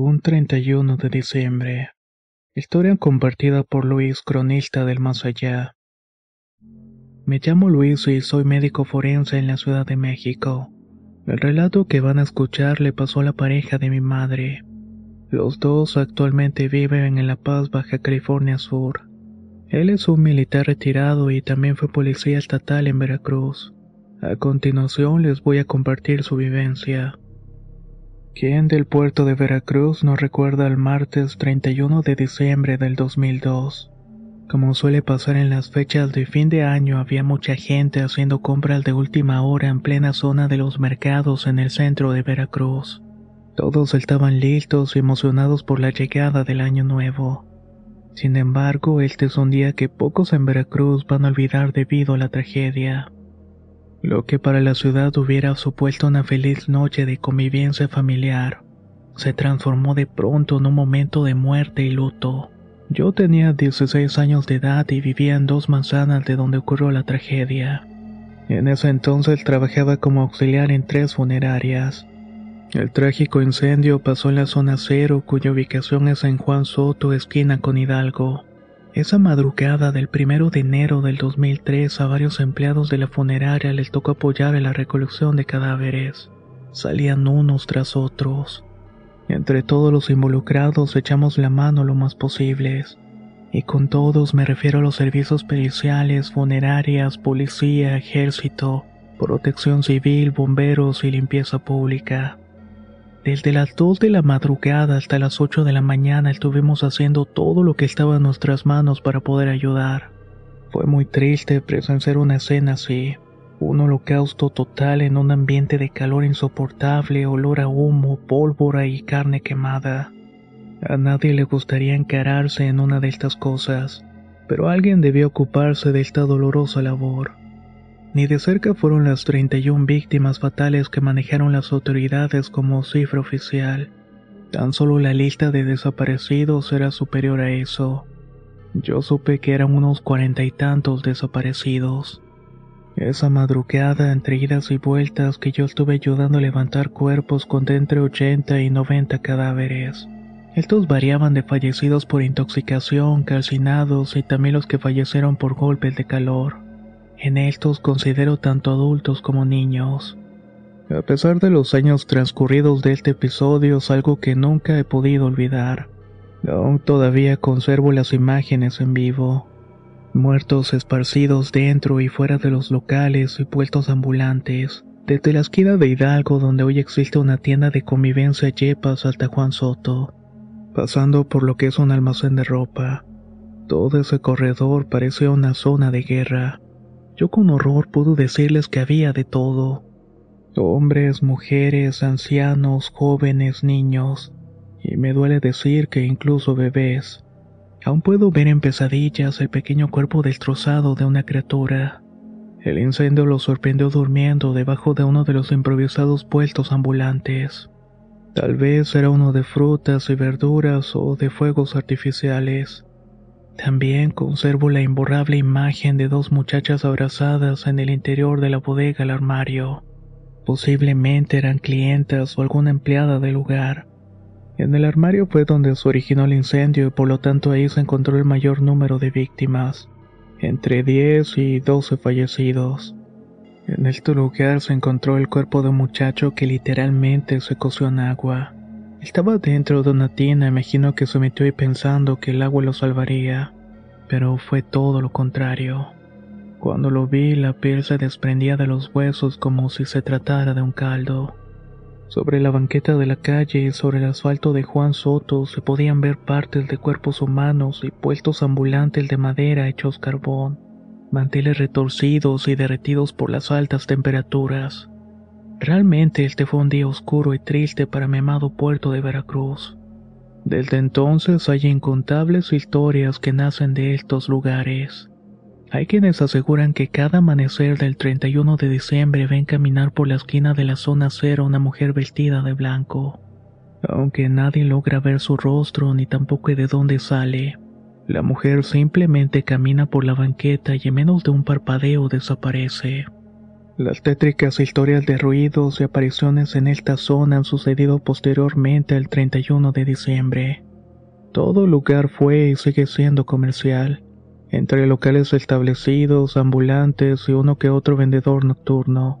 Un 31 de diciembre. Historia compartida por Luis, cronista del más allá. Me llamo Luis y soy médico forense en la Ciudad de México. El relato que van a escuchar le pasó a la pareja de mi madre. Los dos actualmente viven en La Paz, Baja California Sur. Él es un militar retirado y también fue policía estatal en Veracruz. A continuación les voy a compartir su vivencia. ¿Quién del puerto de Veracruz no recuerda el martes 31 de diciembre del 2002? Como suele pasar en las fechas de fin de año, había mucha gente haciendo compras de última hora en plena zona de los mercados en el centro de Veracruz. Todos estaban listos y emocionados por la llegada del año nuevo. Sin embargo, este es un día que pocos en Veracruz van a olvidar debido a la tragedia. Lo que para la ciudad hubiera supuesto una feliz noche de convivencia familiar, se transformó de pronto en un momento de muerte y luto. Yo tenía 16 años de edad y vivía en dos manzanas de donde ocurrió la tragedia. En ese entonces trabajaba como auxiliar en tres funerarias. El trágico incendio pasó en la zona cero, cuya ubicación es en Juan Soto, esquina con Hidalgo. Esa madrugada del primero de enero del 2003 a varios empleados de la funeraria les tocó apoyar en la recolección de cadáveres. Salían unos tras otros. Entre todos los involucrados echamos la mano lo más posibles. Y con todos me refiero a los servicios periciales, funerarias, policía, ejército, protección civil, bomberos y limpieza pública. Desde las 2 de la madrugada hasta las 8 de la mañana estuvimos haciendo todo lo que estaba en nuestras manos para poder ayudar. Fue muy triste presenciar una escena así, un holocausto total en un ambiente de calor insoportable, olor a humo, pólvora y carne quemada. A nadie le gustaría encararse en una de estas cosas, pero alguien debió ocuparse de esta dolorosa labor. Ni de cerca fueron las 31 víctimas fatales que manejaron las autoridades como cifra oficial. Tan solo la lista de desaparecidos era superior a eso. Yo supe que eran unos cuarenta y tantos desaparecidos. Esa madrugada, entre idas y vueltas, que yo estuve ayudando a levantar cuerpos con entre 80 y 90 cadáveres. Estos variaban de fallecidos por intoxicación, calcinados y también los que fallecieron por golpes de calor. En estos considero tanto adultos como niños. A pesar de los años transcurridos de este episodio, es algo que nunca he podido olvidar. Aún todavía conservo las imágenes en vivo. Muertos esparcidos dentro y fuera de los locales y puestos ambulantes. Desde la esquina de Hidalgo, donde hoy existe una tienda de convivencia Yepas hasta Juan Soto. Pasando por lo que es un almacén de ropa. Todo ese corredor parecía una zona de guerra. Yo con horror pude decirles que había de todo. Hombres, mujeres, ancianos, jóvenes, niños. Y me duele decir que incluso bebés. Aún puedo ver en pesadillas el pequeño cuerpo destrozado de una criatura. El incendio lo sorprendió durmiendo debajo de uno de los improvisados puestos ambulantes. Tal vez era uno de frutas y verduras o de fuegos artificiales. También conservo la imborrable imagen de dos muchachas abrazadas en el interior de la bodega al armario. Posiblemente eran clientas o alguna empleada del lugar. En el armario fue donde se originó el incendio y por lo tanto ahí se encontró el mayor número de víctimas, entre 10 y 12 fallecidos. En este lugar se encontró el cuerpo de un muchacho que literalmente se coció en agua. Estaba dentro de una tina, imagino que se metió ahí pensando que el agua lo salvaría, pero fue todo lo contrario. Cuando lo vi, la piel se desprendía de los huesos como si se tratara de un caldo. Sobre la banqueta de la calle y sobre el asfalto de Juan Soto se podían ver partes de cuerpos humanos y puestos ambulantes de madera hechos carbón, manteles retorcidos y derretidos por las altas temperaturas. Realmente este fue un día oscuro y triste para mi amado puerto de Veracruz. Desde entonces hay incontables historias que nacen de estos lugares. Hay quienes aseguran que cada amanecer del 31 de diciembre ven caminar por la esquina de la zona cero una mujer vestida de blanco. Aunque nadie logra ver su rostro ni tampoco de dónde sale, la mujer simplemente camina por la banqueta y en menos de un parpadeo desaparece. Las tétricas historias de ruidos y apariciones en esta zona han sucedido posteriormente al 31 de diciembre. Todo lugar fue y sigue siendo comercial entre locales establecidos, ambulantes y uno que otro vendedor nocturno.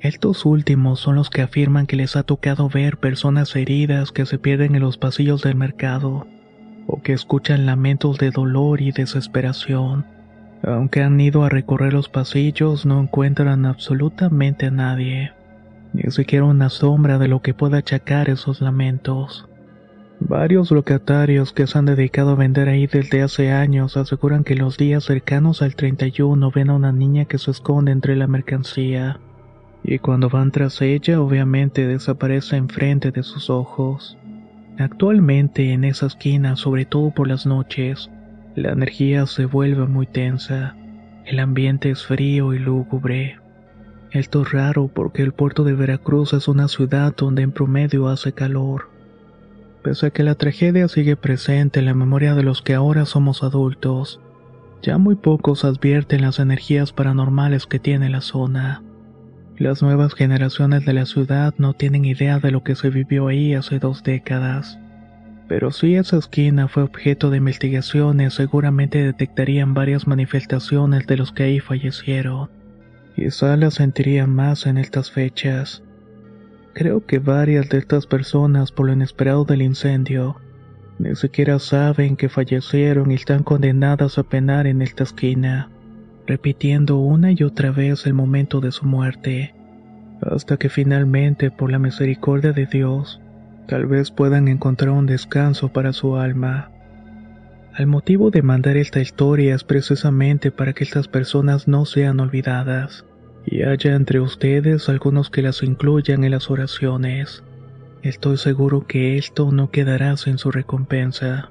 Estos últimos son los que afirman que les ha tocado ver personas heridas que se pierden en los pasillos del mercado, o que escuchan lamentos de dolor y desesperación. Aunque han ido a recorrer los pasillos, no encuentran absolutamente a nadie, ni siquiera una sombra de lo que pueda achacar esos lamentos. Varios locatarios que se han dedicado a vender ahí desde hace años aseguran que los días cercanos al 31 ven a una niña que se esconde entre la mercancía. Y cuando van tras ella, obviamente desaparece enfrente de sus ojos. Actualmente en esa esquina, sobre todo por las noches, la energía se vuelve muy tensa. El ambiente es frío y lúgubre. Esto es raro porque el puerto de Veracruz es una ciudad donde en promedio hace calor. Pese a que la tragedia sigue presente en la memoria de los que ahora somos adultos, ya muy pocos advierten las energías paranormales que tiene la zona. Las nuevas generaciones de la ciudad no tienen idea de lo que se vivió ahí hace dos décadas. Pero si esa esquina fue objeto de investigaciones, seguramente detectarían varias manifestaciones de los que ahí fallecieron. Quizá las sentirían más en estas fechas. Creo que varias de estas personas, por lo inesperado del incendio, ni siquiera saben que fallecieron y están condenadas a penar en esta esquina, repitiendo una y otra vez el momento de su muerte, hasta que finalmente, por la misericordia de Dios, tal vez puedan encontrar un descanso para su alma. El motivo de mandar esta historia es precisamente para que estas personas no sean olvidadas y haya entre ustedes algunos que las incluyan en las oraciones. Estoy seguro que esto no quedará sin su recompensa.